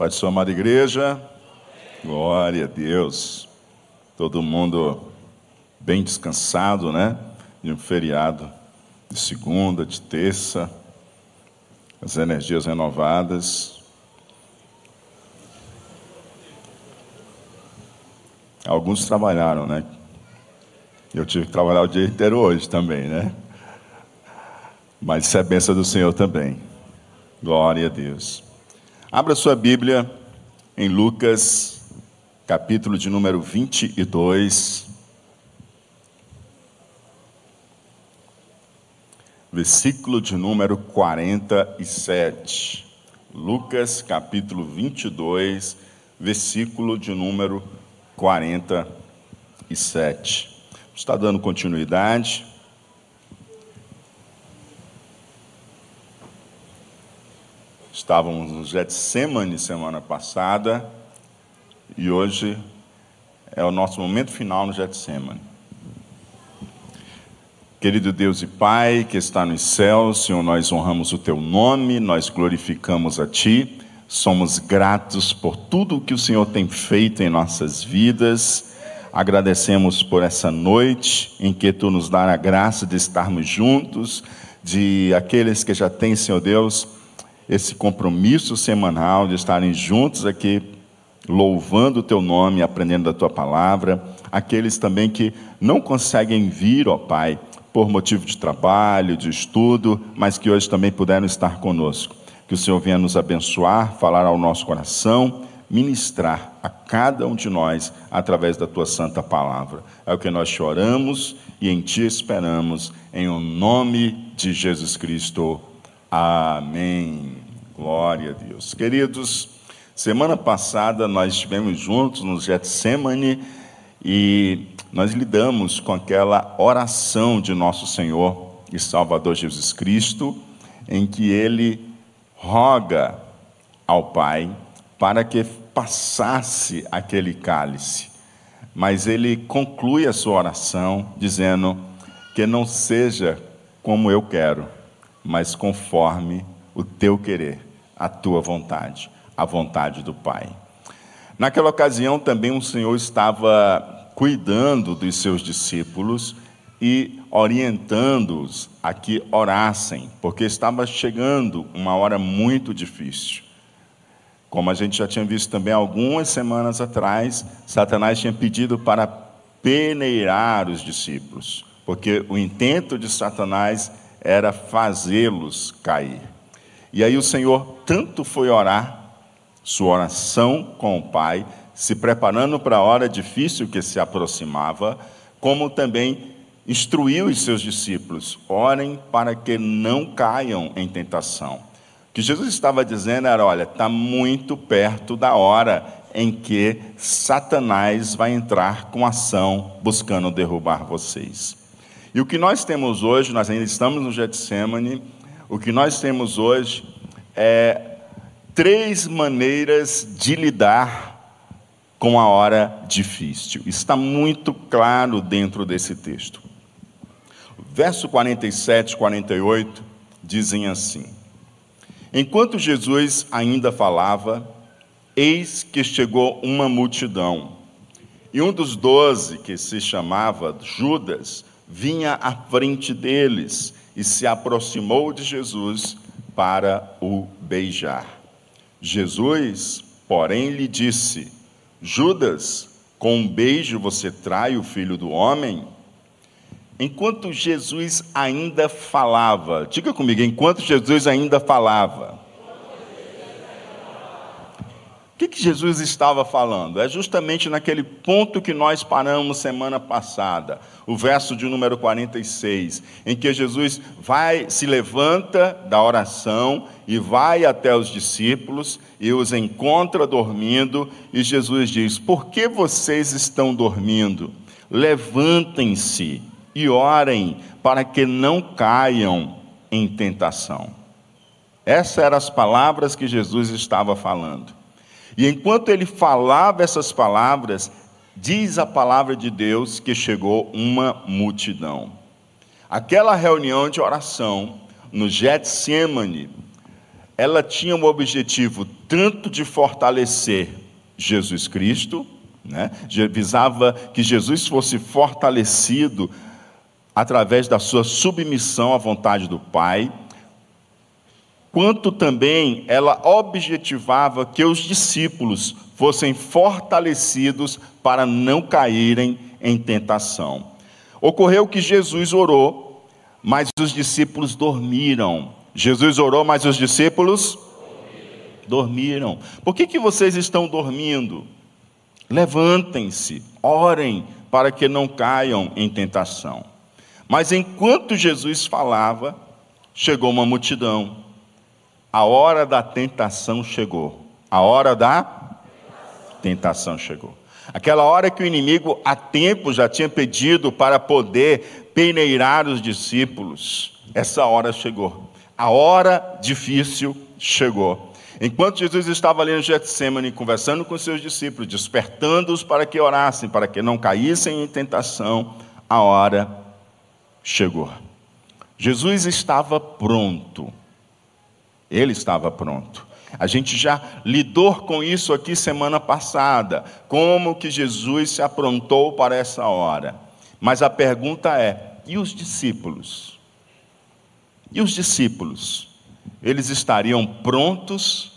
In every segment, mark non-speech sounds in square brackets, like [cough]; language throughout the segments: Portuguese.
Pai de sua amada igreja, glória a Deus. Todo mundo bem descansado, né? De um feriado de segunda, de terça, as energias renovadas. Alguns trabalharam, né? Eu tive que trabalhar o dia inteiro hoje também, né? Mas isso é bênção do Senhor também. Glória a Deus. Abra sua Bíblia em Lucas, capítulo de número 22. Versículo de número 47. Lucas, capítulo 22, versículo de número 47. Está dando continuidade Estávamos no Getsemane semana passada e hoje é o nosso momento final no Getsemane. Querido Deus e Pai que está nos céus, Senhor, nós honramos o Teu nome, nós glorificamos a Ti, somos gratos por tudo o que o Senhor tem feito em nossas vidas. Agradecemos por essa noite em que Tu nos dá a graça de estarmos juntos, de aqueles que já têm, Senhor Deus, esse compromisso semanal de estarem juntos aqui, louvando o teu nome, aprendendo da tua palavra. Aqueles também que não conseguem vir, ó Pai, por motivo de trabalho, de estudo, mas que hoje também puderam estar conosco. Que o Senhor venha nos abençoar, falar ao nosso coração, ministrar a cada um de nós através da tua santa palavra. É o que nós choramos e em ti esperamos, em o nome de Jesus Cristo. Amém. Glória a Deus. Queridos, semana passada nós estivemos juntos no Getsemane e nós lidamos com aquela oração de nosso Senhor e Salvador Jesus Cristo, em que ele roga ao Pai para que passasse aquele cálice. Mas ele conclui a sua oração dizendo que não seja como eu quero, mas conforme o teu querer, a tua vontade, a vontade do Pai. Naquela ocasião também o Senhor estava cuidando dos seus discípulos e orientando-os a que orassem, porque estava chegando uma hora muito difícil. Como a gente já tinha visto também algumas semanas atrás, Satanás tinha pedido para peneirar os discípulos, porque o intento de Satanás era fazê-los cair. E aí o Senhor tanto foi orar, sua oração com o Pai, se preparando para a hora difícil que se aproximava, como também instruiu os seus discípulos: orem para que não caiam em tentação. O que Jesus estava dizendo era: olha, está muito perto da hora em que Satanás vai entrar com ação buscando derrubar vocês. E o que nós temos hoje, nós ainda estamos no Getsemane, o que nós temos hoje é três maneiras de lidar com a hora difícil. Está muito claro dentro desse texto. Verso 47 e 48 dizem assim: Enquanto Jesus ainda falava, eis que chegou uma multidão, e um dos doze, que se chamava Judas, vinha à frente deles e se aproximou de Jesus para o beijar. Jesus, porém, lhe disse: Judas, com um beijo você trai o filho do homem? Enquanto Jesus ainda falava, diga comigo, enquanto Jesus ainda falava, que, que Jesus estava falando? É justamente naquele ponto que nós paramos semana passada, o verso de número 46, em que Jesus vai, se levanta da oração e vai até os discípulos e os encontra dormindo, e Jesus diz: Por que vocês estão dormindo? Levantem-se e orem para que não caiam em tentação. Essas eram as palavras que Jesus estava falando. E enquanto ele falava essas palavras, diz a palavra de Deus que chegou uma multidão. Aquela reunião de oração no Getsemane ela tinha o objetivo tanto de fortalecer Jesus Cristo, né? visava que Jesus fosse fortalecido através da sua submissão à vontade do Pai, quanto também ela objetivava que os discípulos fossem fortalecidos para não caírem em tentação. Ocorreu que Jesus orou, mas os discípulos dormiram. Jesus orou, mas os discípulos dormiram. Por que, que vocês estão dormindo? Levantem-se, orem para que não caiam em tentação. Mas enquanto Jesus falava, chegou uma multidão. A hora da tentação chegou. A hora da tentação chegou. Aquela hora que o inimigo há tempo já tinha pedido para poder peneirar os discípulos. Essa hora chegou. A hora difícil chegou. Enquanto Jesus estava ali no Getsemane conversando com seus discípulos, despertando-os para que orassem, para que não caíssem em tentação, a hora chegou. Jesus estava pronto. Ele estava pronto. A gente já lidou com isso aqui semana passada, como que Jesus se aprontou para essa hora. Mas a pergunta é: e os discípulos? E os discípulos? Eles estariam prontos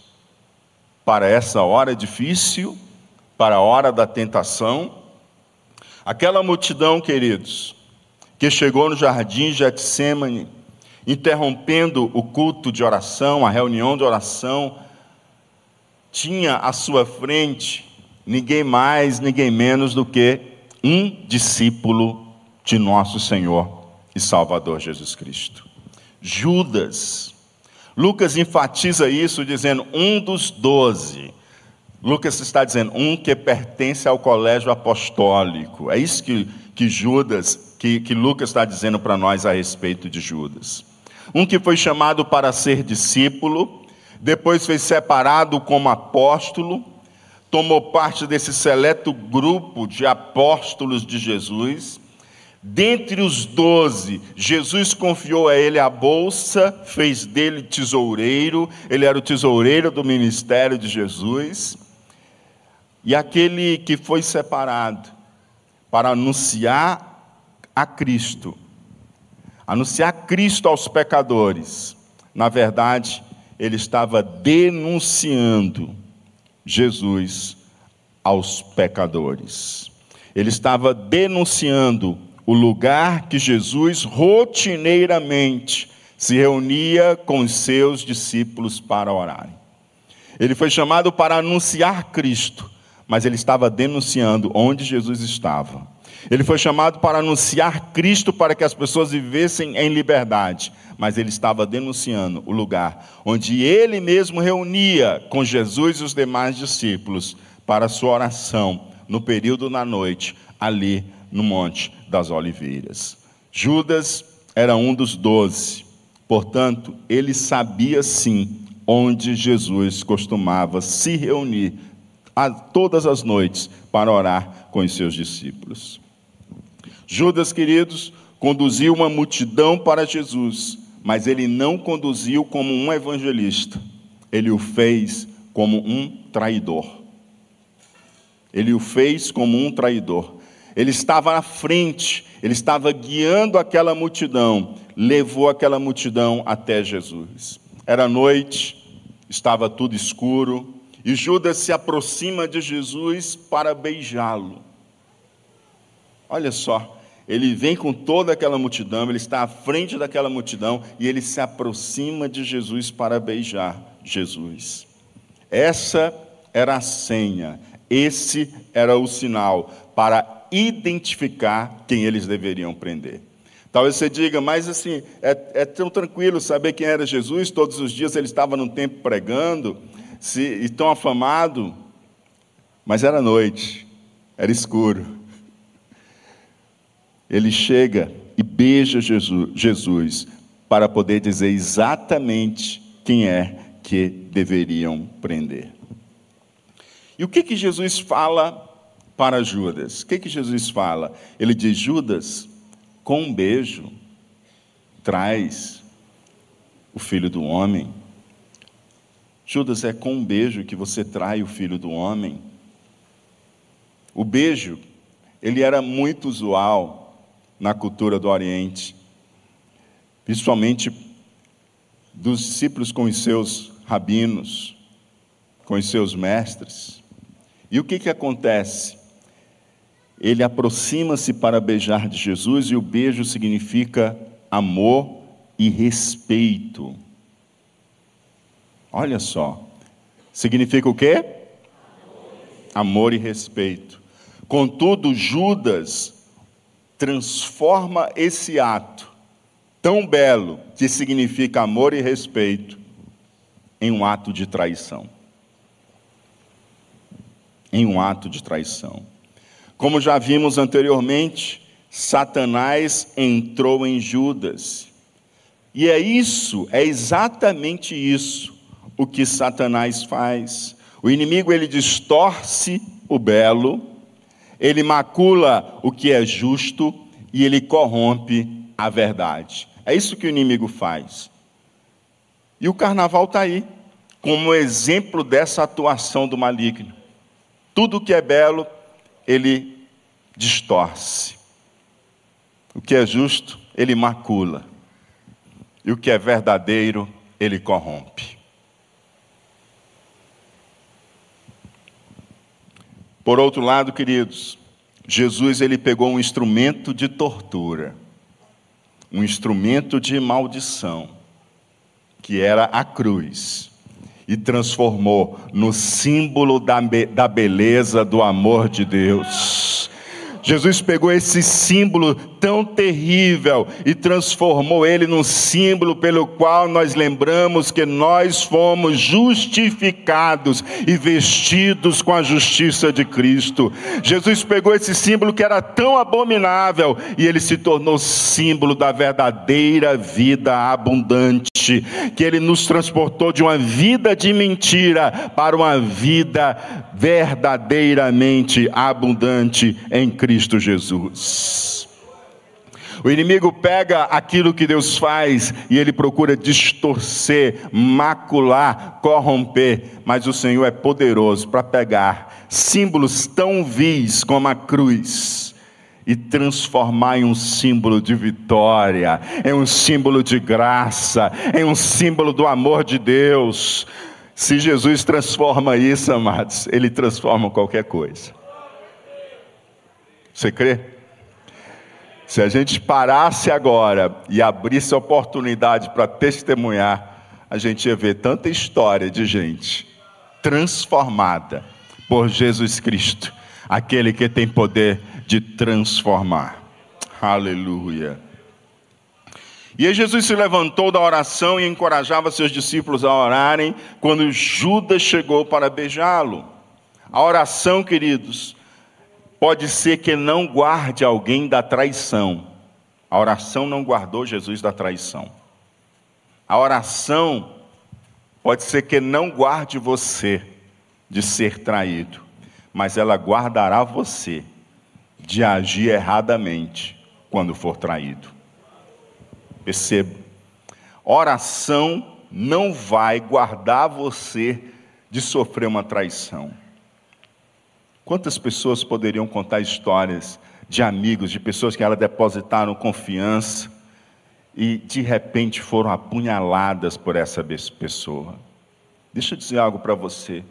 para essa hora difícil, para a hora da tentação? Aquela multidão, queridos, que chegou no jardim de Getsemane, interrompendo o culto de oração, a reunião de oração, tinha à sua frente ninguém mais, ninguém menos do que um discípulo de nosso Senhor e Salvador Jesus Cristo. Judas. Lucas enfatiza isso dizendo um dos doze. Lucas está dizendo um que pertence ao colégio apostólico. É isso que, que Judas, que, que Lucas está dizendo para nós a respeito de Judas. Um que foi chamado para ser discípulo, depois foi separado como apóstolo, tomou parte desse seleto grupo de apóstolos de Jesus. Dentre os doze, Jesus confiou a ele a bolsa, fez dele tesoureiro, ele era o tesoureiro do ministério de Jesus. E aquele que foi separado para anunciar a Cristo, anunciar Cristo aos pecadores, na verdade, ele estava denunciando Jesus aos pecadores. Ele estava denunciando o lugar que Jesus rotineiramente se reunia com os seus discípulos para orarem. Ele foi chamado para anunciar Cristo, mas ele estava denunciando onde Jesus estava. Ele foi chamado para anunciar Cristo para que as pessoas vivessem em liberdade, mas ele estava denunciando o lugar onde ele mesmo reunia com Jesus e os demais discípulos para sua oração no período da noite, ali no Monte das Oliveiras. Judas era um dos doze, portanto, ele sabia sim onde Jesus costumava se reunir a todas as noites para orar com os seus discípulos. Judas, queridos, conduziu uma multidão para Jesus, mas ele não conduziu como um evangelista, ele o fez como um traidor. Ele o fez como um traidor. Ele estava à frente, ele estava guiando aquela multidão, levou aquela multidão até Jesus. Era noite, estava tudo escuro, e Judas se aproxima de Jesus para beijá-lo. Olha só, ele vem com toda aquela multidão, ele está à frente daquela multidão e ele se aproxima de Jesus para beijar Jesus. Essa era a senha, esse era o sinal para identificar quem eles deveriam prender. Talvez você diga, mas assim, é, é tão tranquilo saber quem era Jesus, todos os dias ele estava no templo pregando, se, e tão afamado, mas era noite, era escuro ele chega e beija Jesus, para poder dizer exatamente quem é que deveriam prender. E o que que Jesus fala para Judas? O que que Jesus fala? Ele diz: Judas, com um beijo, traz o filho do homem. Judas, é com um beijo que você trai o filho do homem. O beijo, ele era muito usual na cultura do Oriente, principalmente dos discípulos com os seus rabinos, com os seus mestres. E o que, que acontece? Ele aproxima-se para beijar de Jesus e o beijo significa amor e respeito. Olha só. Significa o quê? Amor e respeito. Contudo, Judas transforma esse ato tão belo, que significa amor e respeito, em um ato de traição. Em um ato de traição. Como já vimos anteriormente, Satanás entrou em Judas. E é isso, é exatamente isso o que Satanás faz. O inimigo ele distorce o belo, ele macula o que é justo e ele corrompe a verdade. É isso que o inimigo faz. E o carnaval está aí, como exemplo dessa atuação do maligno. Tudo que é belo, ele distorce. O que é justo, ele macula. E o que é verdadeiro, ele corrompe. Por outro lado, queridos, Jesus ele pegou um instrumento de tortura, um instrumento de maldição, que era a cruz, e transformou no símbolo da, da beleza do amor de Deus. Jesus pegou esse símbolo tão terrível e transformou ele num símbolo pelo qual nós lembramos que nós fomos justificados e vestidos com a justiça de Cristo. Jesus pegou esse símbolo que era tão abominável e ele se tornou símbolo da verdadeira vida abundante, que ele nos transportou de uma vida de mentira para uma vida verdadeiramente abundante em Cristo Jesus. O inimigo pega aquilo que Deus faz e ele procura distorcer, macular, corromper, mas o Senhor é poderoso para pegar símbolos tão vis como a cruz e transformar em um símbolo de vitória, em um símbolo de graça, em um símbolo do amor de Deus. Se Jesus transforma isso, amados, ele transforma qualquer coisa. Você crê? Se a gente parasse agora e abrisse a oportunidade para testemunhar, a gente ia ver tanta história de gente transformada por Jesus Cristo, aquele que tem poder de transformar. Aleluia. E aí Jesus se levantou da oração e encorajava seus discípulos a orarem quando Judas chegou para beijá-lo. A oração, queridos, Pode ser que não guarde alguém da traição. A oração não guardou Jesus da traição. A oração pode ser que não guarde você de ser traído, mas ela guardará você de agir erradamente quando for traído. Perceba, oração não vai guardar você de sofrer uma traição. Quantas pessoas poderiam contar histórias de amigos, de pessoas que elas depositaram confiança e de repente foram apunhaladas por essa pessoa? Deixa eu dizer algo para você.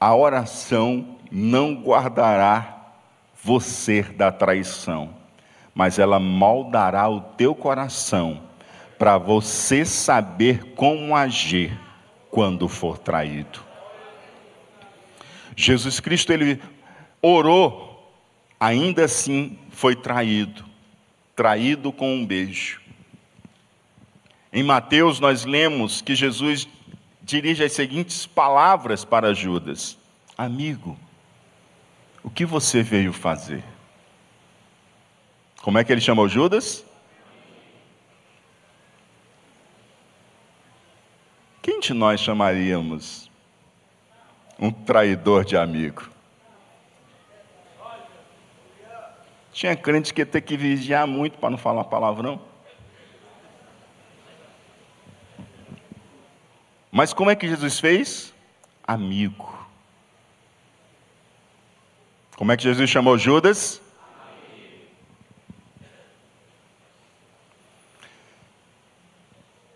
A oração não guardará você da traição, mas ela moldará o teu coração para você saber como agir quando for traído. Jesus Cristo, ele orou, ainda assim foi traído traído com um beijo. Em Mateus, nós lemos que Jesus dirige as seguintes palavras para Judas: Amigo, o que você veio fazer? Como é que ele chamou Judas? Quem de nós chamaríamos um traidor de amigo. Tinha crente que ia ter que vigiar muito para não falar palavrão. Mas como é que Jesus fez? Amigo. Como é que Jesus chamou Judas?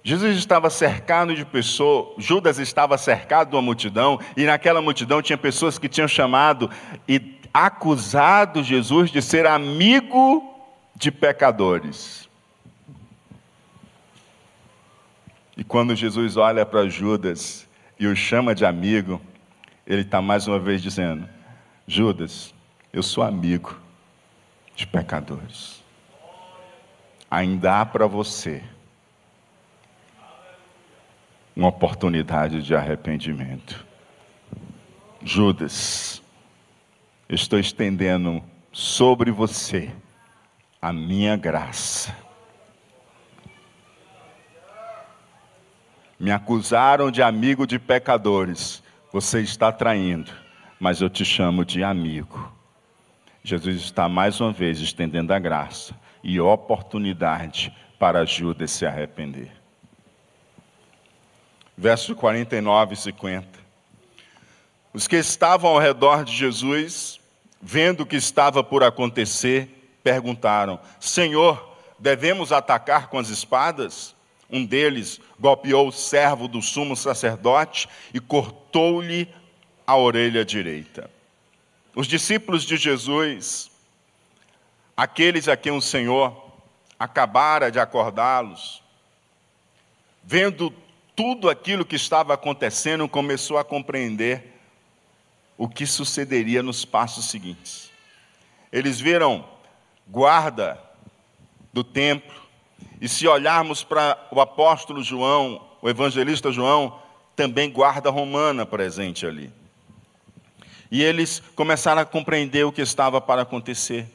Jesus estava cercado de pessoas, Judas estava cercado de uma multidão, e naquela multidão tinha pessoas que tinham chamado e acusado Jesus de ser amigo de pecadores. E quando Jesus olha para Judas e o chama de amigo, ele está mais uma vez dizendo: Judas, eu sou amigo de pecadores. Ainda há para você uma oportunidade de arrependimento. Judas, estou estendendo sobre você a minha graça. Me acusaram de amigo de pecadores. Você está traindo, mas eu te chamo de amigo. Jesus está mais uma vez estendendo a graça e oportunidade para Judas se arrepender versos 49 e 50. Os que estavam ao redor de Jesus, vendo o que estava por acontecer, perguntaram: Senhor, devemos atacar com as espadas? Um deles golpeou o servo do sumo sacerdote e cortou-lhe a orelha direita. Os discípulos de Jesus, aqueles a quem o Senhor acabara de acordá-los, vendo tudo aquilo que estava acontecendo, começou a compreender o que sucederia nos passos seguintes. Eles viram guarda do templo, e se olharmos para o apóstolo João, o evangelista João, também guarda romana presente ali. E eles começaram a compreender o que estava para acontecer.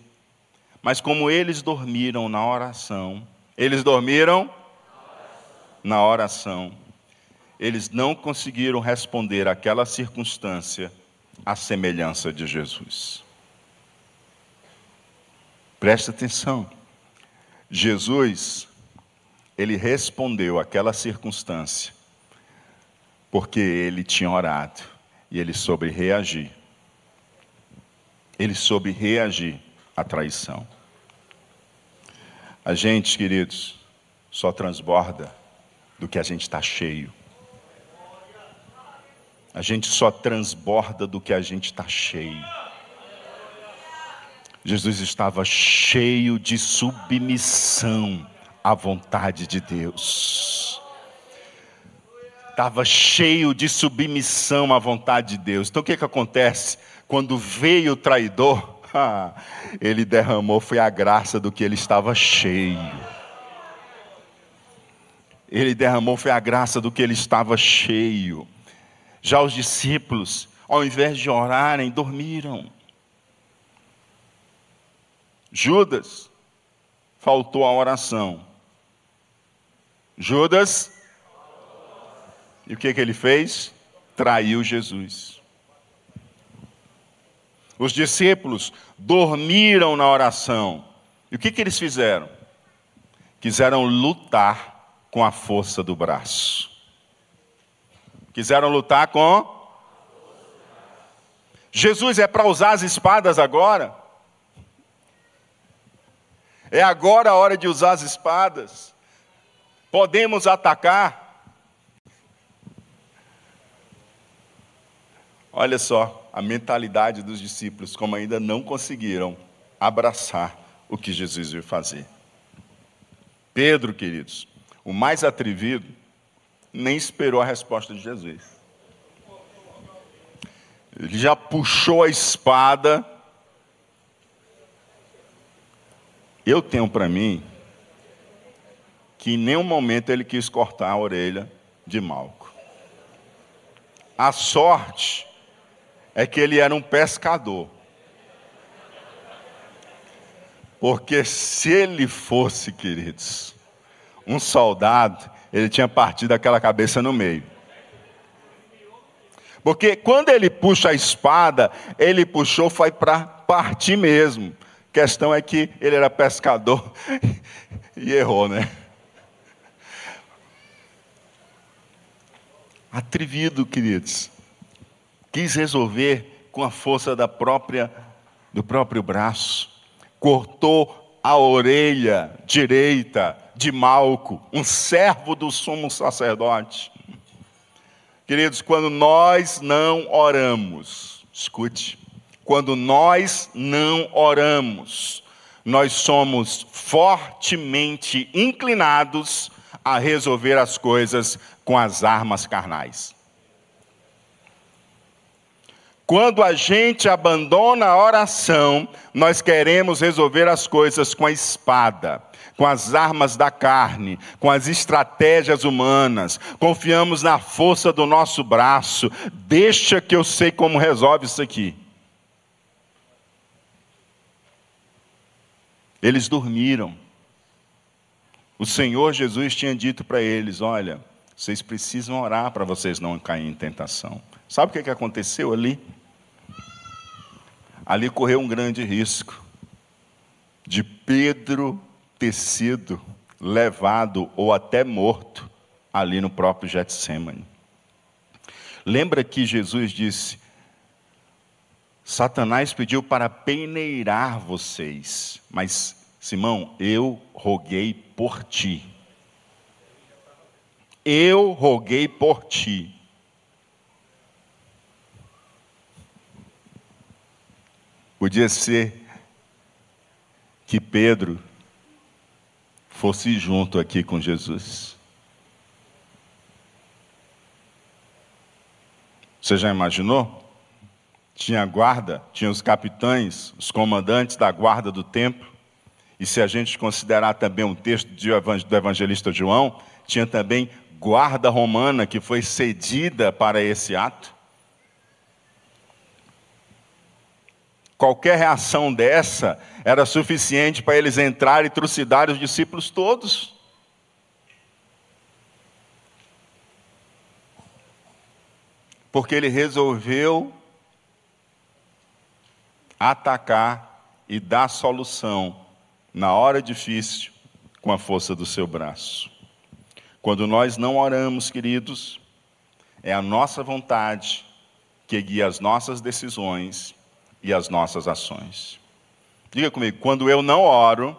Mas como eles dormiram na oração, eles dormiram na oração eles não conseguiram responder àquela circunstância à semelhança de Jesus. Presta atenção. Jesus, ele respondeu àquela circunstância porque ele tinha orado e ele soube reagir. Ele soube reagir à traição. A gente, queridos, só transborda do que a gente está cheio. A gente só transborda do que a gente está cheio. Jesus estava cheio de submissão à vontade de Deus. Estava cheio de submissão à vontade de Deus. Então o que, que acontece? Quando veio o traidor, [laughs] ele derramou, foi a graça do que ele estava cheio. Ele derramou, foi a graça do que ele estava cheio. Já os discípulos, ao invés de orarem, dormiram. Judas faltou a oração. Judas, e o que, que ele fez? Traiu Jesus. Os discípulos dormiram na oração. E o que, que eles fizeram? Quiseram lutar com a força do braço. Quiseram lutar com. Jesus é para usar as espadas agora? É agora a hora de usar as espadas? Podemos atacar? Olha só a mentalidade dos discípulos, como ainda não conseguiram abraçar o que Jesus veio fazer. Pedro, queridos, o mais atrevido, nem esperou a resposta de Jesus. Ele já puxou a espada. Eu tenho para mim que em nenhum momento ele quis cortar a orelha de Malco. A sorte é que ele era um pescador. Porque se ele fosse, queridos, um soldado, ele tinha partido aquela cabeça no meio. Porque quando ele puxa a espada, ele puxou foi para partir mesmo. Questão é que ele era pescador [laughs] e errou, né? atrevido, queridos. Quis resolver com a força da própria do próprio braço. Cortou a orelha direita de Malco, um servo do sumo sacerdote. Queridos, quando nós não oramos, escute, quando nós não oramos, nós somos fortemente inclinados a resolver as coisas com as armas carnais. Quando a gente abandona a oração, nós queremos resolver as coisas com a espada, com as armas da carne, com as estratégias humanas, confiamos na força do nosso braço. Deixa que eu sei como resolve isso aqui. Eles dormiram. O Senhor Jesus tinha dito para eles: Olha, vocês precisam orar para vocês não caírem em tentação. Sabe o que aconteceu ali? Ali correu um grande risco de Pedro ter sido levado ou até morto ali no próprio Getsemane. Lembra que Jesus disse: Satanás pediu para peneirar vocês, mas Simão, eu roguei por ti. Eu roguei por ti. Podia ser que Pedro fosse junto aqui com Jesus. Você já imaginou? tinha guarda, tinha os capitães, os comandantes da guarda do templo. E se a gente considerar também um texto do evangelista João, tinha também guarda romana que foi cedida para esse ato. Qualquer reação dessa era suficiente para eles entrarem e trucidarem os discípulos todos. Porque ele resolveu atacar e dar solução na hora difícil com a força do seu braço. Quando nós não oramos, queridos, é a nossa vontade que guia as nossas decisões e as nossas ações. Diga comigo, quando eu não oro,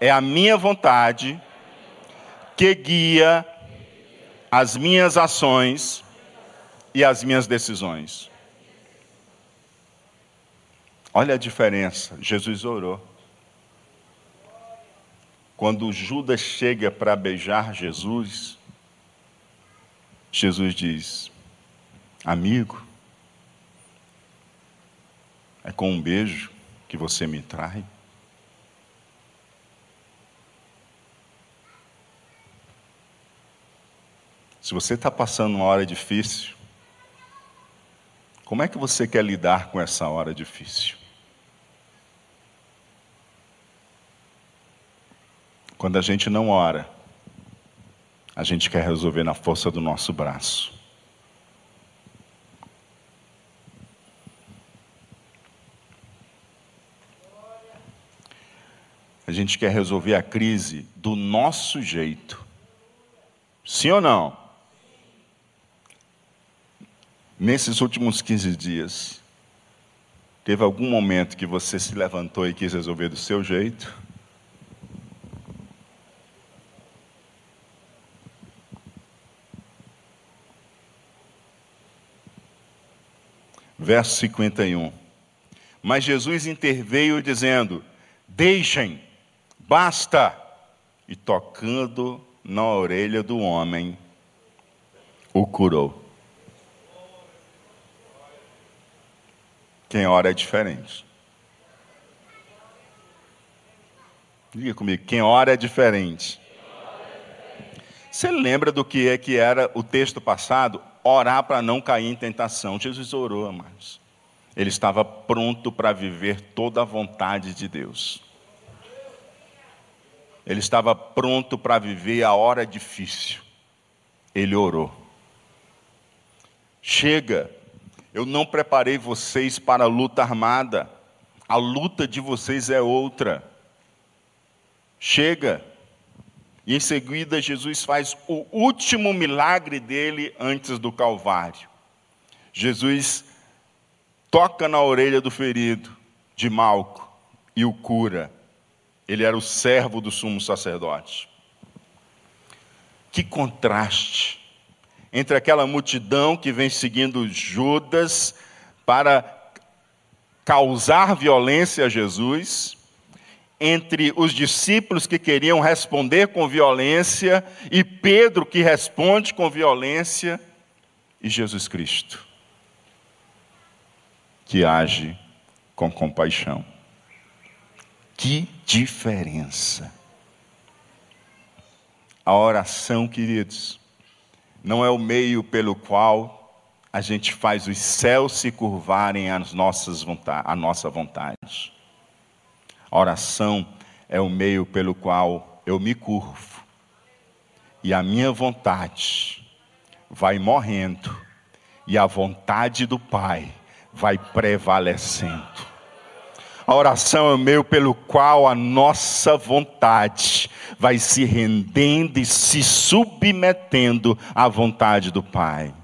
é a minha vontade que guia as minhas ações e as minhas decisões. Olha a diferença. Jesus orou. Quando Judas chega para beijar Jesus, Jesus diz: Amigo, é com um beijo que você me trai? Se você está passando uma hora difícil, como é que você quer lidar com essa hora difícil? Quando a gente não ora, a gente quer resolver na força do nosso braço. A gente quer resolver a crise do nosso jeito. Sim ou não? Nesses últimos 15 dias, teve algum momento que você se levantou e quis resolver do seu jeito? verso 51. Mas Jesus interveio dizendo: Deixem, basta. E tocando na orelha do homem, o curou. Quem ora é diferente. Diga comigo, quem ora é diferente. Você lembra do que é que era o texto passado? orar para não cair em tentação. Jesus orou, amados. Ele estava pronto para viver toda a vontade de Deus. Ele estava pronto para viver a hora difícil. Ele orou. Chega, eu não preparei vocês para a luta armada. A luta de vocês é outra. Chega. E em seguida, Jesus faz o último milagre dele antes do Calvário. Jesus toca na orelha do ferido de Malco e o cura. Ele era o servo do sumo sacerdote. Que contraste entre aquela multidão que vem seguindo Judas para causar violência a Jesus, entre os discípulos que queriam responder com violência e Pedro que responde com violência e Jesus Cristo que age com compaixão. Que diferença! A oração, queridos, não é o meio pelo qual a gente faz os céus se curvarem às nossas vontade, à nossa vontade. A oração é o meio pelo qual eu me curvo e a minha vontade vai morrendo e a vontade do Pai vai prevalecendo. A oração é o meio pelo qual a nossa vontade vai se rendendo e se submetendo à vontade do Pai.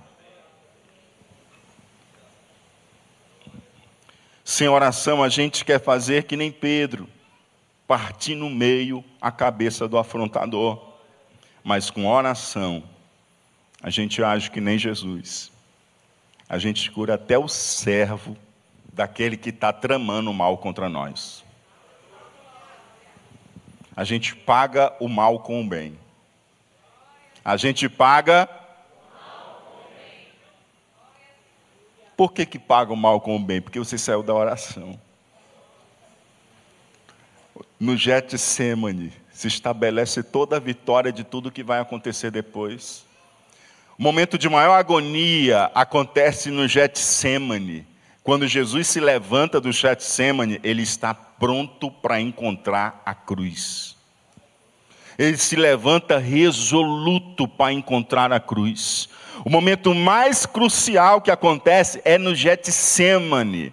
Sem oração, a gente quer fazer que nem Pedro, partir no meio a cabeça do afrontador. Mas com oração, a gente age que nem Jesus a gente cura até o servo daquele que está tramando o mal contra nós. A gente paga o mal com o bem. A gente paga. Por que, que paga o mal com o bem? Porque você saiu da oração. No Getsemane se estabelece toda a vitória de tudo que vai acontecer depois. O momento de maior agonia acontece no Getsemane. Quando Jesus se levanta do Getsemane, ele está pronto para encontrar a cruz. Ele se levanta resoluto para encontrar a cruz. O momento mais crucial que acontece é no Getsemane.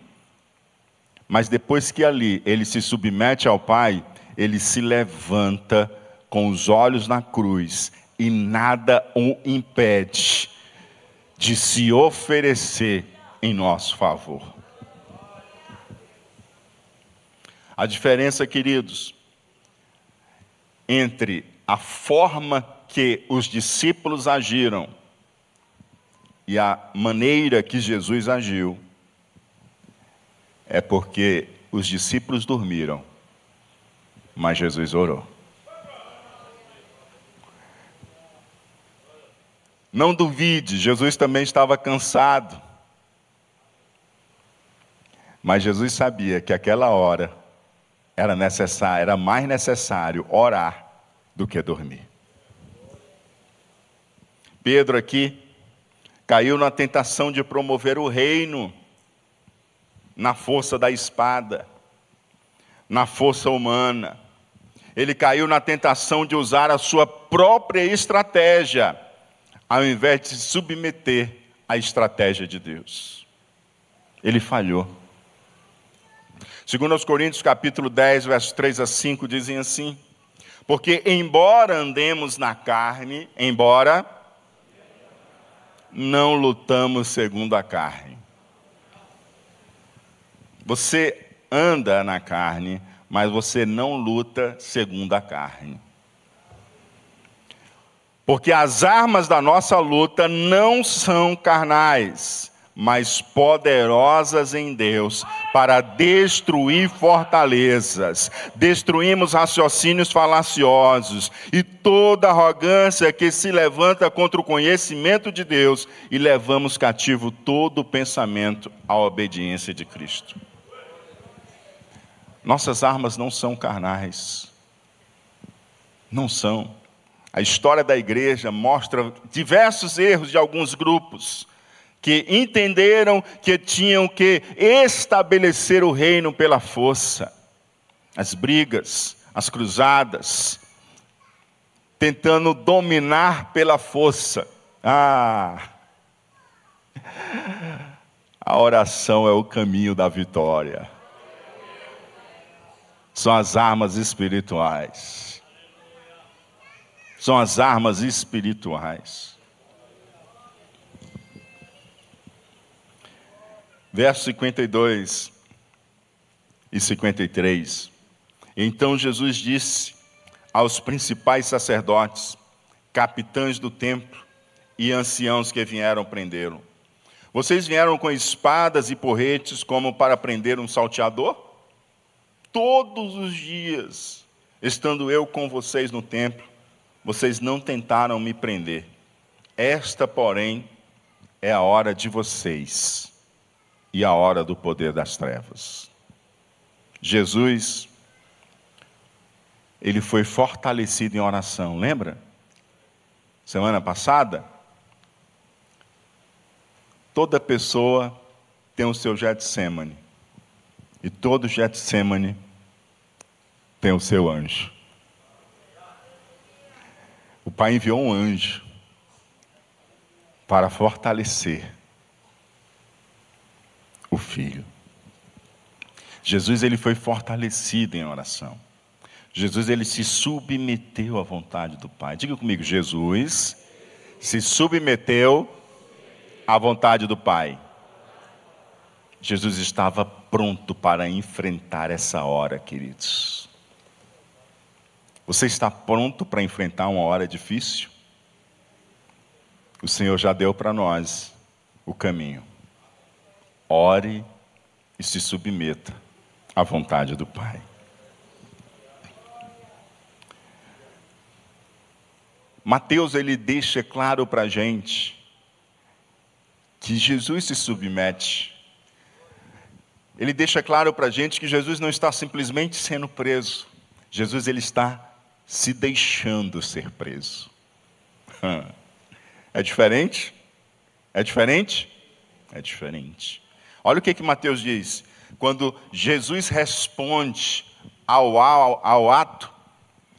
Mas depois que ali ele se submete ao Pai, ele se levanta com os olhos na cruz e nada o impede de se oferecer em nosso favor. A diferença, queridos, entre a forma que os discípulos agiram e a maneira que Jesus agiu é porque os discípulos dormiram, mas Jesus orou. Não duvide, Jesus também estava cansado. Mas Jesus sabia que aquela hora era necessário, era mais necessário orar do que dormir. Pedro aqui caiu na tentação de promover o reino na força da espada, na força humana. Ele caiu na tentação de usar a sua própria estratégia ao invés de se submeter à estratégia de Deus. Ele falhou. Segundo aos Coríntios capítulo 10, versos 3 a 5 dizem assim: Porque embora andemos na carne, embora não lutamos segundo a carne. Você anda na carne, mas você não luta segundo a carne. Porque as armas da nossa luta não são carnais, mas poderosas em Deus para destruir fortalezas. Destruímos raciocínios falaciosos e toda arrogância que se levanta contra o conhecimento de Deus e levamos cativo todo o pensamento à obediência de Cristo. Nossas armas não são carnais. Não são. A história da igreja mostra diversos erros de alguns grupos que entenderam que tinham que estabelecer o reino pela força. As brigas, as cruzadas, tentando dominar pela força. Ah! A oração é o caminho da vitória. São as armas espirituais. são as armas espirituais. Verso 52 e 53. Então Jesus disse aos principais sacerdotes, capitães do templo e anciãos que vieram prendê-lo: Vocês vieram com espadas e porretes como para prender um salteador? Todos os dias, estando eu com vocês no templo, vocês não tentaram me prender. Esta, porém, é a hora de vocês e a hora do poder das trevas. Jesus, ele foi fortalecido em oração, lembra? Semana passada, toda pessoa tem o seu Getsemane, e todo Getsemane tem o seu anjo. O Pai enviou um anjo para fortalecer o filho. Jesus ele foi fortalecido em oração. Jesus ele se submeteu à vontade do Pai. Diga comigo, Jesus se submeteu à vontade do Pai. Jesus estava pronto para enfrentar essa hora, queridos. Você está pronto para enfrentar uma hora difícil? O Senhor já deu para nós o caminho. Ore e se submeta à vontade do Pai. Mateus ele deixa claro para a gente que Jesus se submete. Ele deixa claro para a gente que Jesus não está simplesmente sendo preso. Jesus ele está se deixando ser preso. [laughs] É diferente? É diferente? É diferente. Olha o que, que Mateus diz quando Jesus responde ao, ao, ao ato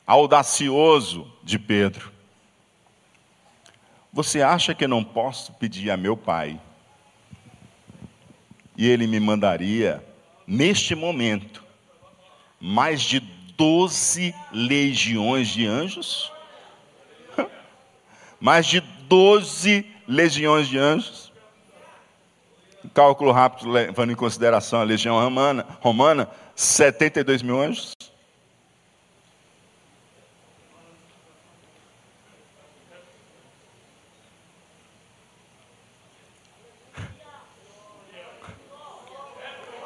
audacioso de Pedro. Você acha que eu não posso pedir a meu pai e ele me mandaria, neste momento, mais de doze legiões de anjos? [laughs] mais de doze legiões de anjos? Cálculo rápido, levando em consideração a legião romana, romana 72 mil anjos.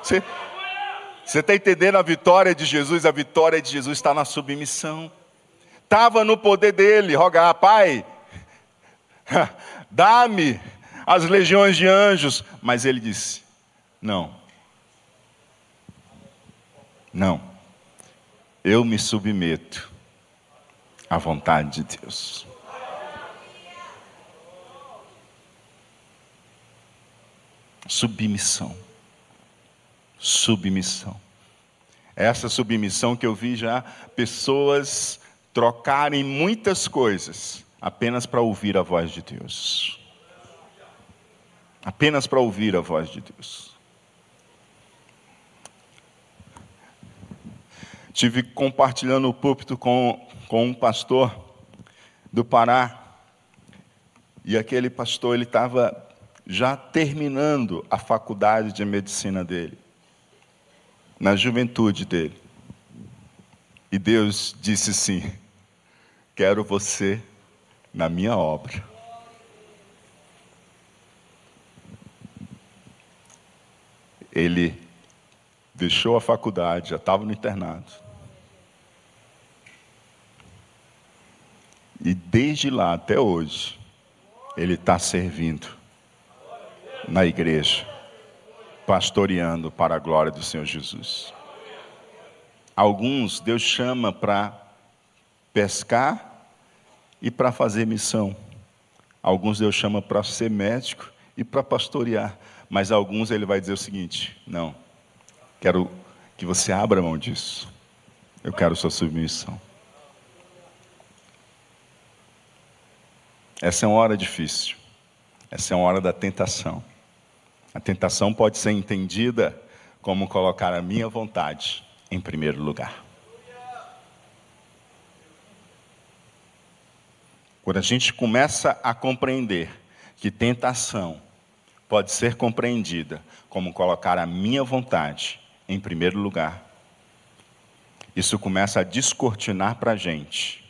Você está entendendo a vitória de Jesus? A vitória de Jesus está na submissão. Estava no poder dele, rogar, Pai, [laughs] dá-me as legiões de anjos. Mas ele disse: Não. Não. Eu me submeto à vontade de Deus. Submissão. Submissão. Essa submissão que eu vi já pessoas trocarem muitas coisas apenas para ouvir a voz de Deus apenas para ouvir a voz de Deus. Tive compartilhando o púlpito com, com um pastor do Pará, e aquele pastor ele estava já terminando a faculdade de medicina dele, na juventude dele. E Deus disse assim: Quero você na minha obra. Ele deixou a faculdade, já estava no internado. E desde lá até hoje, ele está servindo na igreja, pastoreando para a glória do Senhor Jesus. Alguns Deus chama para pescar e para fazer missão. Alguns Deus chama para ser médico e para pastorear. Mas alguns ele vai dizer o seguinte: não, quero que você abra mão disso. Eu quero sua submissão. Essa é uma hora difícil. Essa é uma hora da tentação. A tentação pode ser entendida como colocar a minha vontade em primeiro lugar. Quando a gente começa a compreender que tentação pode ser compreendida como colocar a minha vontade em primeiro lugar, isso começa a descortinar para a gente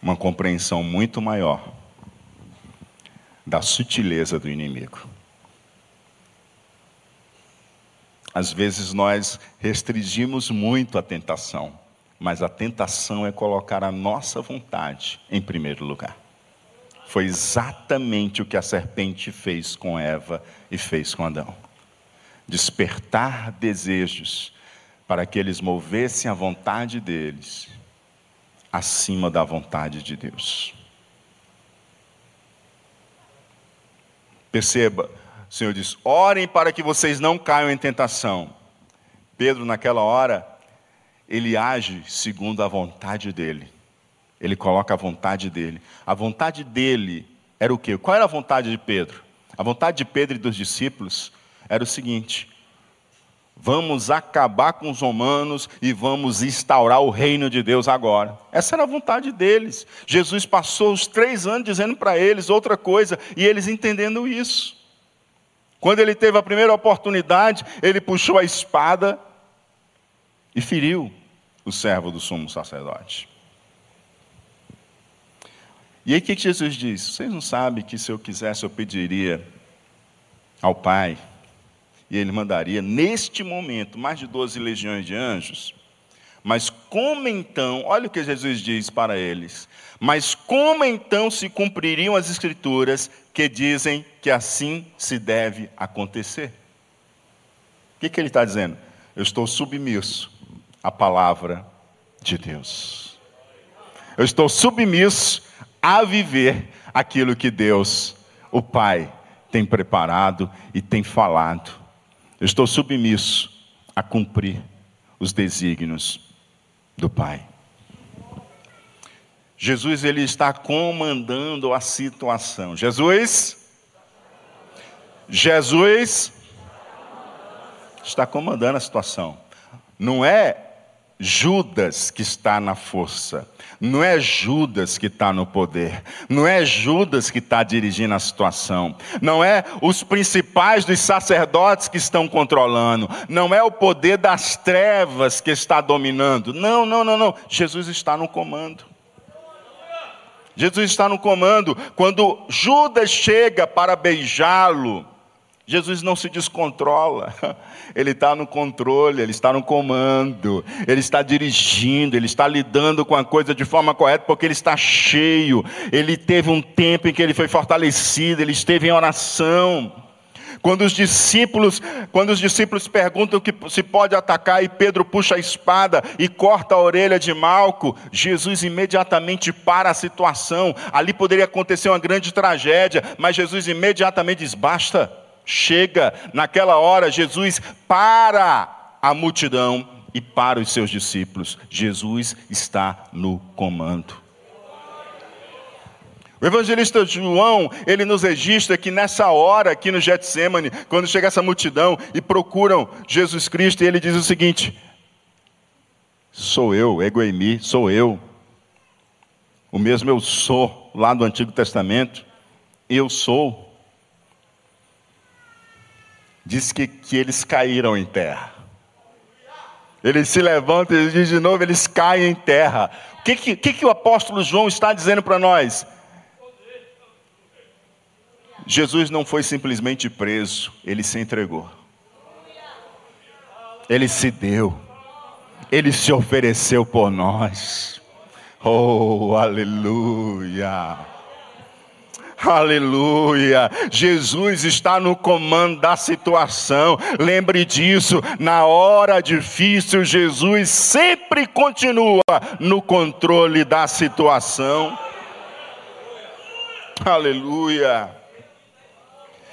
uma compreensão muito maior da sutileza do inimigo. Às vezes nós restringimos muito a tentação, mas a tentação é colocar a nossa vontade em primeiro lugar. Foi exatamente o que a serpente fez com Eva e fez com Adão. Despertar desejos para que eles movessem a vontade deles acima da vontade de Deus. Perceba, o Senhor diz: orem para que vocês não caiam em tentação. Pedro, naquela hora, ele age segundo a vontade dele. Ele coloca a vontade dele. A vontade dele era o quê? Qual era a vontade de Pedro? A vontade de Pedro e dos discípulos era o seguinte: vamos acabar com os romanos e vamos instaurar o reino de Deus agora. Essa era a vontade deles. Jesus passou os três anos dizendo para eles outra coisa e eles entendendo isso. Quando ele teve a primeira oportunidade, ele puxou a espada e feriu o servo do sumo sacerdote. E aí o que Jesus diz? Vocês não sabem que se eu quisesse eu pediria ao Pai, e Ele mandaria neste momento mais de 12 legiões de anjos. Mas como então, olha o que Jesus diz para eles: Mas como então se cumpririam as Escrituras que dizem que assim se deve acontecer? O que, que ele está dizendo? Eu estou submisso à palavra de Deus. Eu estou submisso a viver aquilo que Deus, o Pai, tem preparado e tem falado. Eu estou submisso a cumprir os desígnios do Pai. Jesus ele está comandando a situação. Jesus Jesus está comandando a situação. Não é Judas que está na força, não é Judas que está no poder, não é Judas que está dirigindo a situação, não é os principais dos sacerdotes que estão controlando, não é o poder das trevas que está dominando. Não, não, não, não. Jesus está no comando. Jesus está no comando. Quando Judas chega para beijá-lo, Jesus não se descontrola, [laughs] ele está no controle, ele está no comando, ele está dirigindo, ele está lidando com a coisa de forma correta, porque ele está cheio, ele teve um tempo em que ele foi fortalecido, ele esteve em oração. Quando os discípulos, quando os discípulos perguntam que se pode atacar e Pedro puxa a espada e corta a orelha de Malco, Jesus imediatamente para a situação. Ali poderia acontecer uma grande tragédia, mas Jesus imediatamente diz: basta chega. Naquela hora, Jesus para a multidão e para os seus discípulos. Jesus está no comando. O evangelista João, ele nos registra que nessa hora, aqui no Getsemane, quando chega essa multidão e procuram Jesus Cristo, ele diz o seguinte: Sou eu, egoemi, sou eu. O mesmo eu sou, lá do Antigo Testamento, eu sou diz que, que eles caíram em terra. Eles se levantam e diz de novo, eles caem em terra. O que, que, que, que o apóstolo João está dizendo para nós? Jesus não foi simplesmente preso, ele se entregou. Ele se deu. Ele se ofereceu por nós. Oh, aleluia. Aleluia. Jesus está no comando da situação. Lembre disso. Na hora difícil, Jesus sempre continua no controle da situação. Aleluia.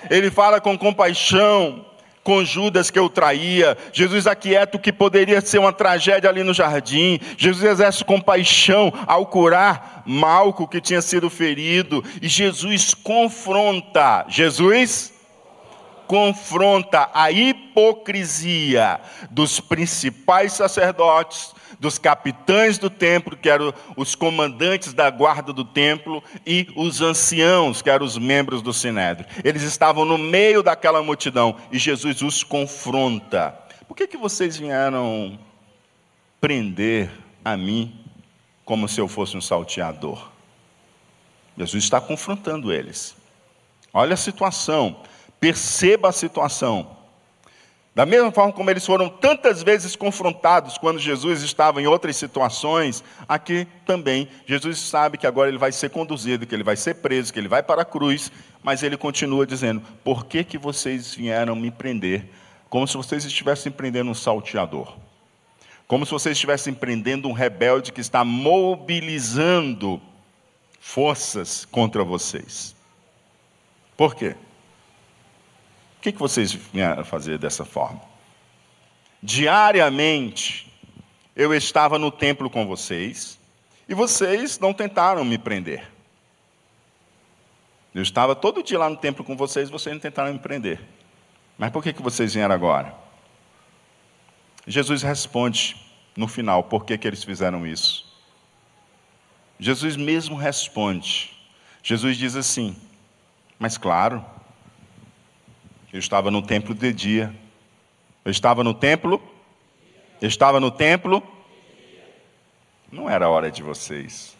Ele fala com compaixão com Judas que eu traía. Jesus aquieta o que poderia ser uma tragédia ali no jardim. Jesus exerce compaixão ao curar Malco que tinha sido ferido. E Jesus confronta. Jesus confronta a hipocrisia dos principais sacerdotes, dos capitães do templo, que eram os comandantes da guarda do templo, e os anciãos, que eram os membros do sinédrio. Eles estavam no meio daquela multidão e Jesus os confronta. Por que, que vocês vieram prender a mim como se eu fosse um salteador? Jesus está confrontando eles. Olha a situação, perceba a situação. Da mesma forma como eles foram tantas vezes confrontados quando Jesus estava em outras situações, aqui também Jesus sabe que agora ele vai ser conduzido, que ele vai ser preso, que ele vai para a cruz, mas ele continua dizendo: Por que, que vocês vieram me prender? Como se vocês estivessem prendendo um salteador. Como se vocês estivessem prendendo um rebelde que está mobilizando forças contra vocês. Por quê? O que, que vocês vieram fazer dessa forma? Diariamente, eu estava no templo com vocês e vocês não tentaram me prender. Eu estava todo dia lá no templo com vocês e vocês não tentaram me prender. Mas por que, que vocês vieram agora? Jesus responde no final por que, que eles fizeram isso. Jesus mesmo responde. Jesus diz assim: Mas claro, eu estava no templo de dia. Eu estava no templo. Eu estava no templo. Não era hora de vocês.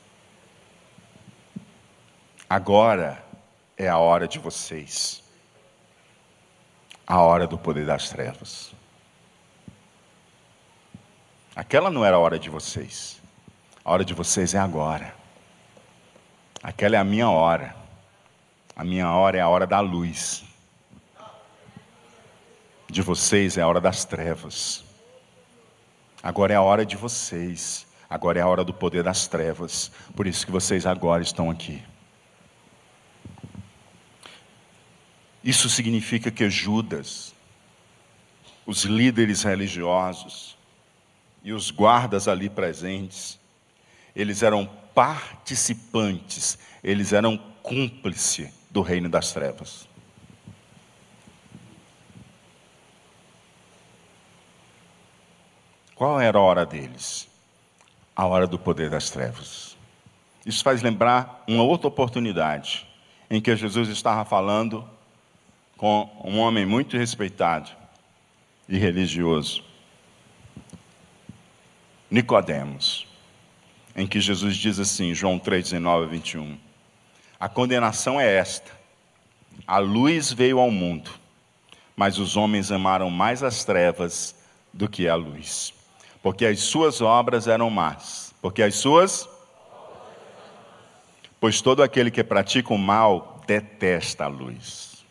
Agora é a hora de vocês. A hora do poder das trevas. Aquela não era a hora de vocês. A hora de vocês é agora. Aquela é a minha hora. A minha hora é a hora da luz de vocês é a hora das trevas. Agora é a hora de vocês. Agora é a hora do poder das trevas. Por isso que vocês agora estão aqui. Isso significa que Judas, os líderes religiosos e os guardas ali presentes, eles eram participantes, eles eram cúmplices do reino das trevas. Qual era a hora deles? A hora do poder das trevas. Isso faz lembrar uma outra oportunidade em que Jesus estava falando com um homem muito respeitado e religioso, Nicodemos, em que Jesus diz assim, João 3, 19 a 21, a condenação é esta, a luz veio ao mundo, mas os homens amaram mais as trevas do que a luz porque as suas obras eram más. Porque as suas. Pois todo aquele que pratica o mal detesta a luz.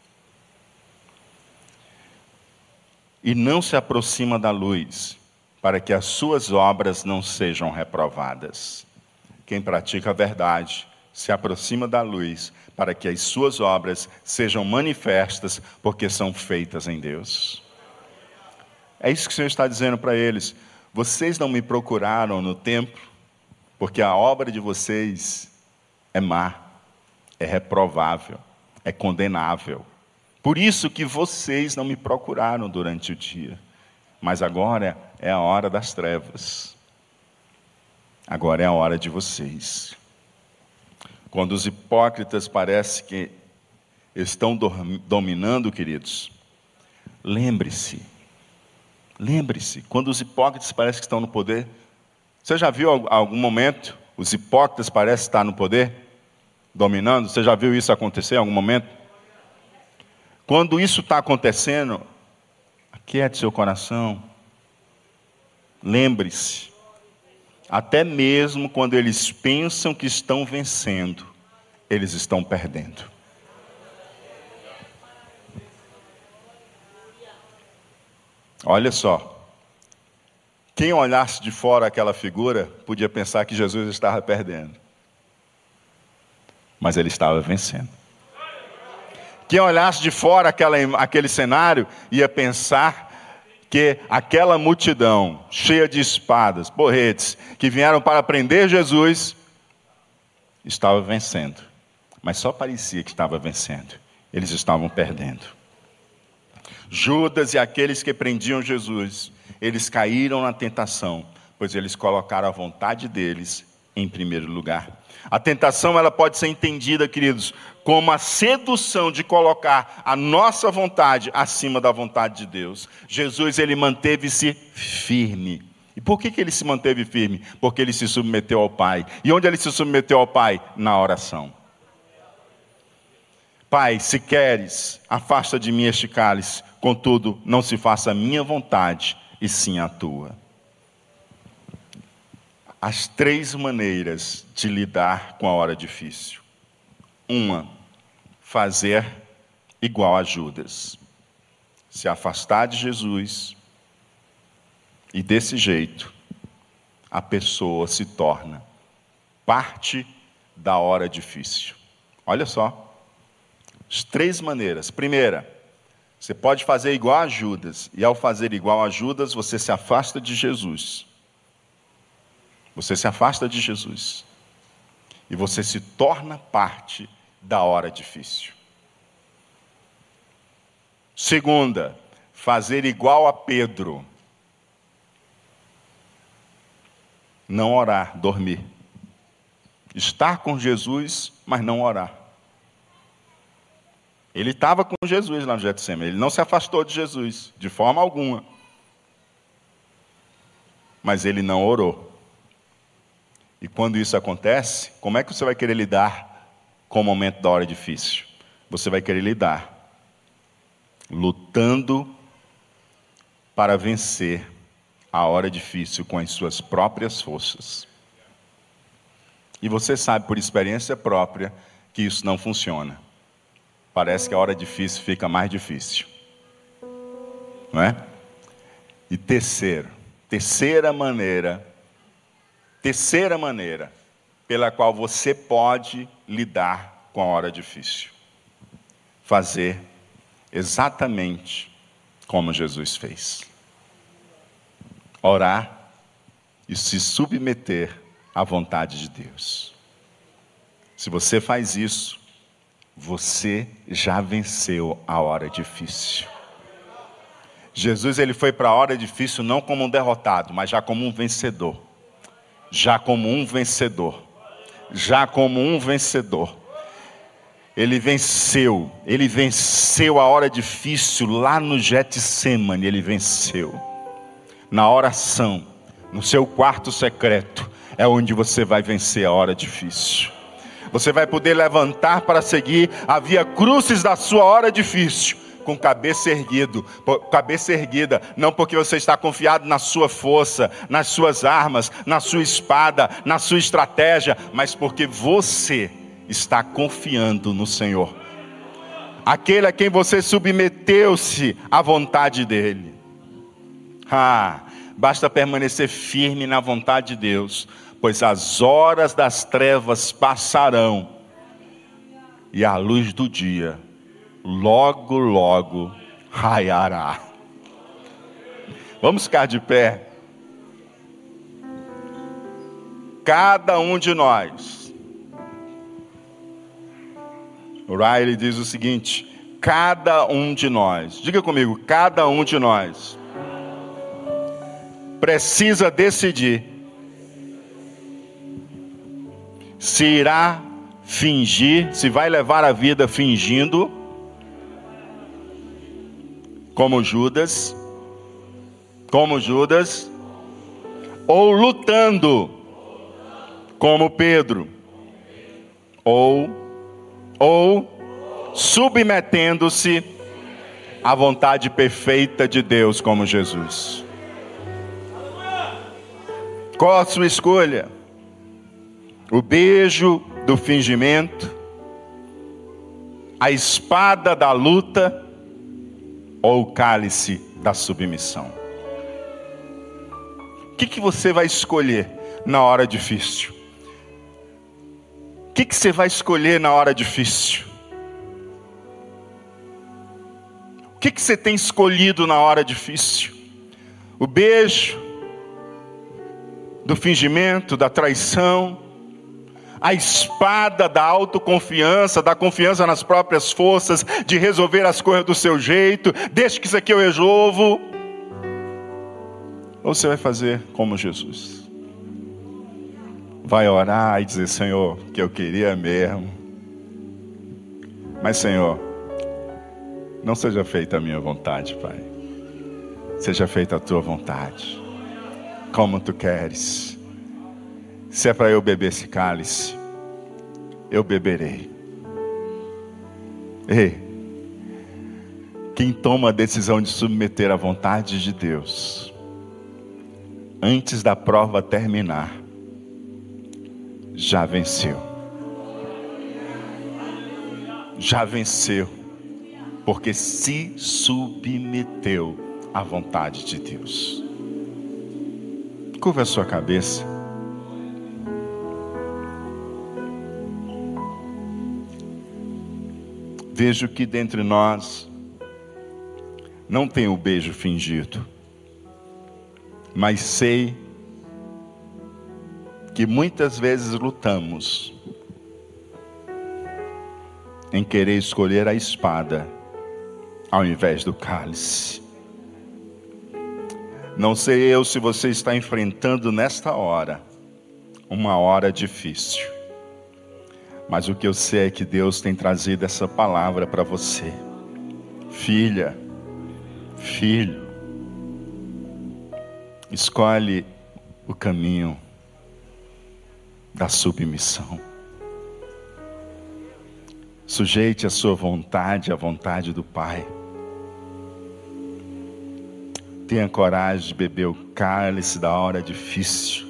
E não se aproxima da luz, para que as suas obras não sejam reprovadas. Quem pratica a verdade se aproxima da luz, para que as suas obras sejam manifestas, porque são feitas em Deus. É isso que o Senhor está dizendo para eles. Vocês não me procuraram no templo, porque a obra de vocês é má, é reprovável, é condenável. Por isso que vocês não me procuraram durante o dia. Mas agora é a hora das trevas. Agora é a hora de vocês. Quando os hipócritas parecem que estão dominando, queridos, lembre-se Lembre-se, quando os hipócritas parecem que estão no poder, você já viu algum momento os hipócritas parecem estar no poder, dominando? Você já viu isso acontecer em algum momento? Quando isso está acontecendo, aquiete seu coração. Lembre-se, até mesmo quando eles pensam que estão vencendo, eles estão perdendo. Olha só. Quem olhasse de fora aquela figura podia pensar que Jesus estava perdendo. Mas ele estava vencendo. Quem olhasse de fora aquela, aquele cenário ia pensar que aquela multidão cheia de espadas, porretes, que vieram para prender Jesus, estava vencendo. Mas só parecia que estava vencendo. Eles estavam perdendo. Judas e aqueles que prendiam Jesus, eles caíram na tentação, pois eles colocaram a vontade deles em primeiro lugar. A tentação ela pode ser entendida, queridos, como a sedução de colocar a nossa vontade acima da vontade de Deus. Jesus ele manteve-se firme. E por que, que ele se manteve firme? Porque ele se submeteu ao Pai. E onde ele se submeteu ao Pai? Na oração. Pai, se queres, afasta de mim este cálice, contudo, não se faça a minha vontade, e sim a tua. As três maneiras de lidar com a hora difícil. Uma, fazer igual a Judas. Se afastar de Jesus, e desse jeito, a pessoa se torna parte da hora difícil. Olha só. Três maneiras. Primeira, você pode fazer igual a Judas, e ao fazer igual a Judas, você se afasta de Jesus. Você se afasta de Jesus. E você se torna parte da hora difícil. Segunda, fazer igual a Pedro. Não orar, dormir. Estar com Jesus, mas não orar. Ele estava com Jesus lá no Getsemane, ele não se afastou de Jesus, de forma alguma. Mas ele não orou. E quando isso acontece, como é que você vai querer lidar com o momento da hora difícil? Você vai querer lidar lutando para vencer a hora difícil com as suas próprias forças. E você sabe por experiência própria que isso não funciona parece que a hora difícil fica mais difícil. Não é? E terceiro, terceira maneira, terceira maneira pela qual você pode lidar com a hora difícil. Fazer exatamente como Jesus fez. Orar e se submeter à vontade de Deus. Se você faz isso, você já venceu a hora difícil. Jesus ele foi para a hora difícil não como um derrotado, mas já como um vencedor. Já como um vencedor. Já como um vencedor. Ele venceu, ele venceu a hora difícil lá no Getsemane, ele venceu. Na oração, no seu quarto secreto, é onde você vai vencer a hora difícil. Você vai poder levantar para seguir a via crucis da sua hora difícil, com cabeça erguido, cabeça erguida, não porque você está confiado na sua força, nas suas armas, na sua espada, na sua estratégia, mas porque você está confiando no Senhor. Aquele a quem você submeteu-se à vontade dele. Ah, basta permanecer firme na vontade de Deus pois as horas das trevas passarão e a luz do dia logo, logo raiará. Vamos ficar de pé. Cada um de nós. O Riley diz o seguinte: cada um de nós, diga comigo, cada um de nós precisa decidir se irá fingir, se vai levar a vida fingindo, como Judas, como Judas, ou lutando, como Pedro, ou, ou submetendo-se à vontade perfeita de Deus, como Jesus. Qual a sua escolha? O beijo do fingimento, a espada da luta ou o cálice da submissão? O que, que você vai escolher na hora difícil? O que, que você vai escolher na hora difícil? O que, que você tem escolhido na hora difícil? O beijo do fingimento, da traição, a espada da autoconfiança, da confiança nas próprias forças, de resolver as coisas do seu jeito, deixa que isso aqui eu resolvo. Ou você vai fazer como Jesus? Vai orar e dizer: Senhor, que eu queria mesmo. Mas, Senhor, não seja feita a minha vontade, Pai. Seja feita a tua vontade. Como tu queres. Se é para eu beber esse cálice, eu beberei. Ei, quem toma a decisão de submeter à vontade de Deus, antes da prova terminar, já venceu. Já venceu, porque se submeteu à vontade de Deus. Curva a sua cabeça. Vejo que dentre nós não tem o beijo fingido, mas sei que muitas vezes lutamos em querer escolher a espada ao invés do cálice. Não sei eu se você está enfrentando nesta hora uma hora difícil. Mas o que eu sei é que Deus tem trazido essa palavra para você. Filha, filho, escolhe o caminho da submissão. Sujeite a sua vontade à vontade do Pai. Tenha coragem de beber o cálice da hora difícil.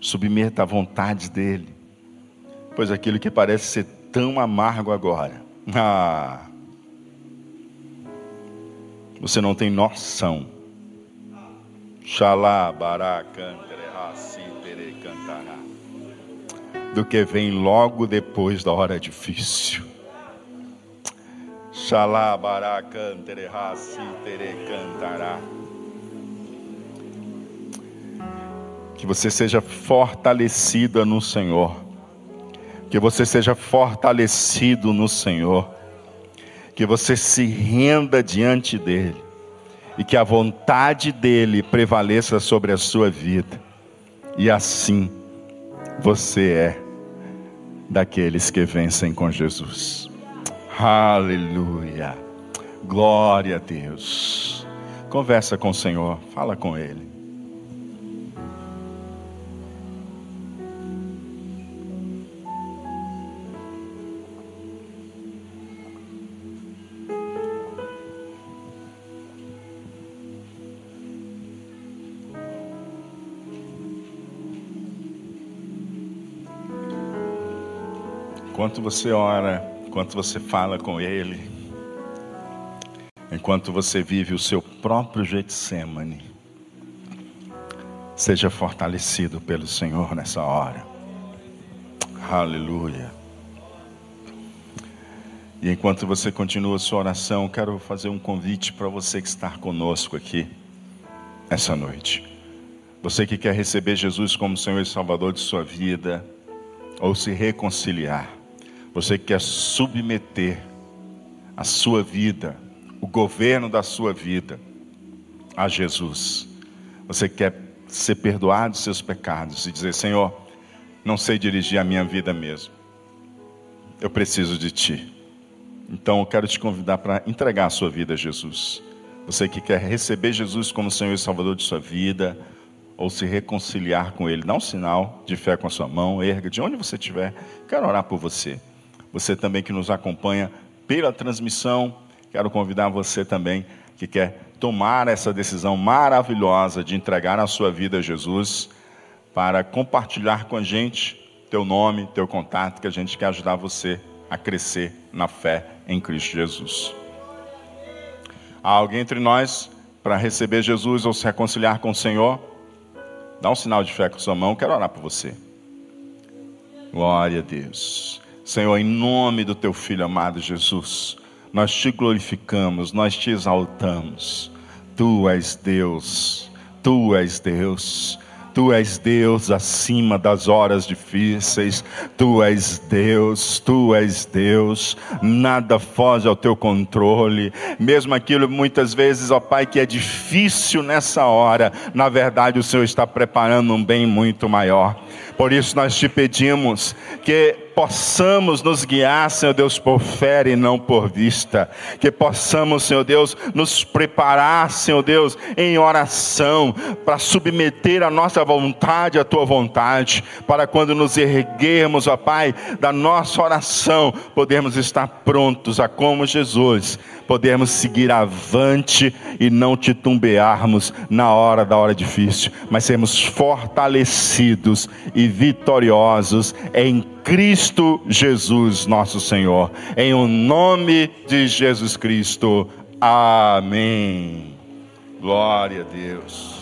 Submeta à vontade dEle pois aquilo que parece ser tão amargo agora, ah, você não tem noção. Do que vem logo depois da hora difícil. Que você seja fortalecida no Senhor que você seja fortalecido no Senhor, que você se renda diante dEle e que a vontade dEle prevaleça sobre a sua vida, e assim você é daqueles que vencem com Jesus. Aleluia, glória a Deus. Conversa com o Senhor, fala com Ele. Enquanto você ora, enquanto você fala com Ele, enquanto você vive o seu próprio Getsemane, seja fortalecido pelo Senhor nessa hora. Aleluia. E enquanto você continua a sua oração, quero fazer um convite para você que está conosco aqui essa noite. Você que quer receber Jesus como Senhor e Salvador de sua vida, ou se reconciliar. Você quer submeter a sua vida, o governo da sua vida a Jesus. Você quer ser perdoado dos seus pecados e dizer: Senhor, não sei dirigir a minha vida mesmo. Eu preciso de Ti. Então eu quero te convidar para entregar a sua vida a Jesus. Você que quer receber Jesus como Senhor e Salvador de sua vida, ou se reconciliar com Ele, dá um sinal de fé com a sua mão, erga de onde você estiver. Quero orar por você. Você também que nos acompanha pela transmissão, quero convidar você também que quer tomar essa decisão maravilhosa de entregar a sua vida a Jesus, para compartilhar com a gente teu nome, teu contato, que a gente quer ajudar você a crescer na fé em Cristo Jesus. Há alguém entre nós para receber Jesus ou se reconciliar com o Senhor? Dá um sinal de fé com sua mão, quero orar por você. Glória a Deus. Senhor, em nome do teu filho amado Jesus, nós te glorificamos, nós te exaltamos. Tu és Deus, tu és Deus. Tu és Deus acima das horas difíceis, Tu és Deus, Tu és Deus, nada foge ao Teu controle, mesmo aquilo muitas vezes, ó Pai, que é difícil nessa hora, na verdade o Senhor está preparando um bem muito maior. Por isso nós te pedimos que possamos nos guiar, Senhor Deus, por fé e não por vista. Que possamos, Senhor Deus, nos preparar, Senhor Deus, em oração, para submeter a nossa vontade à tua vontade, para quando nos erguermos, ó Pai, da nossa oração, podermos estar prontos a como Jesus, podermos seguir avante e não titubearmos na hora da hora difícil, mas sermos fortalecidos e vitoriosos em Cristo Jesus, nosso Senhor. Em o nome de Jesus Cristo. Amém. Glória a Deus.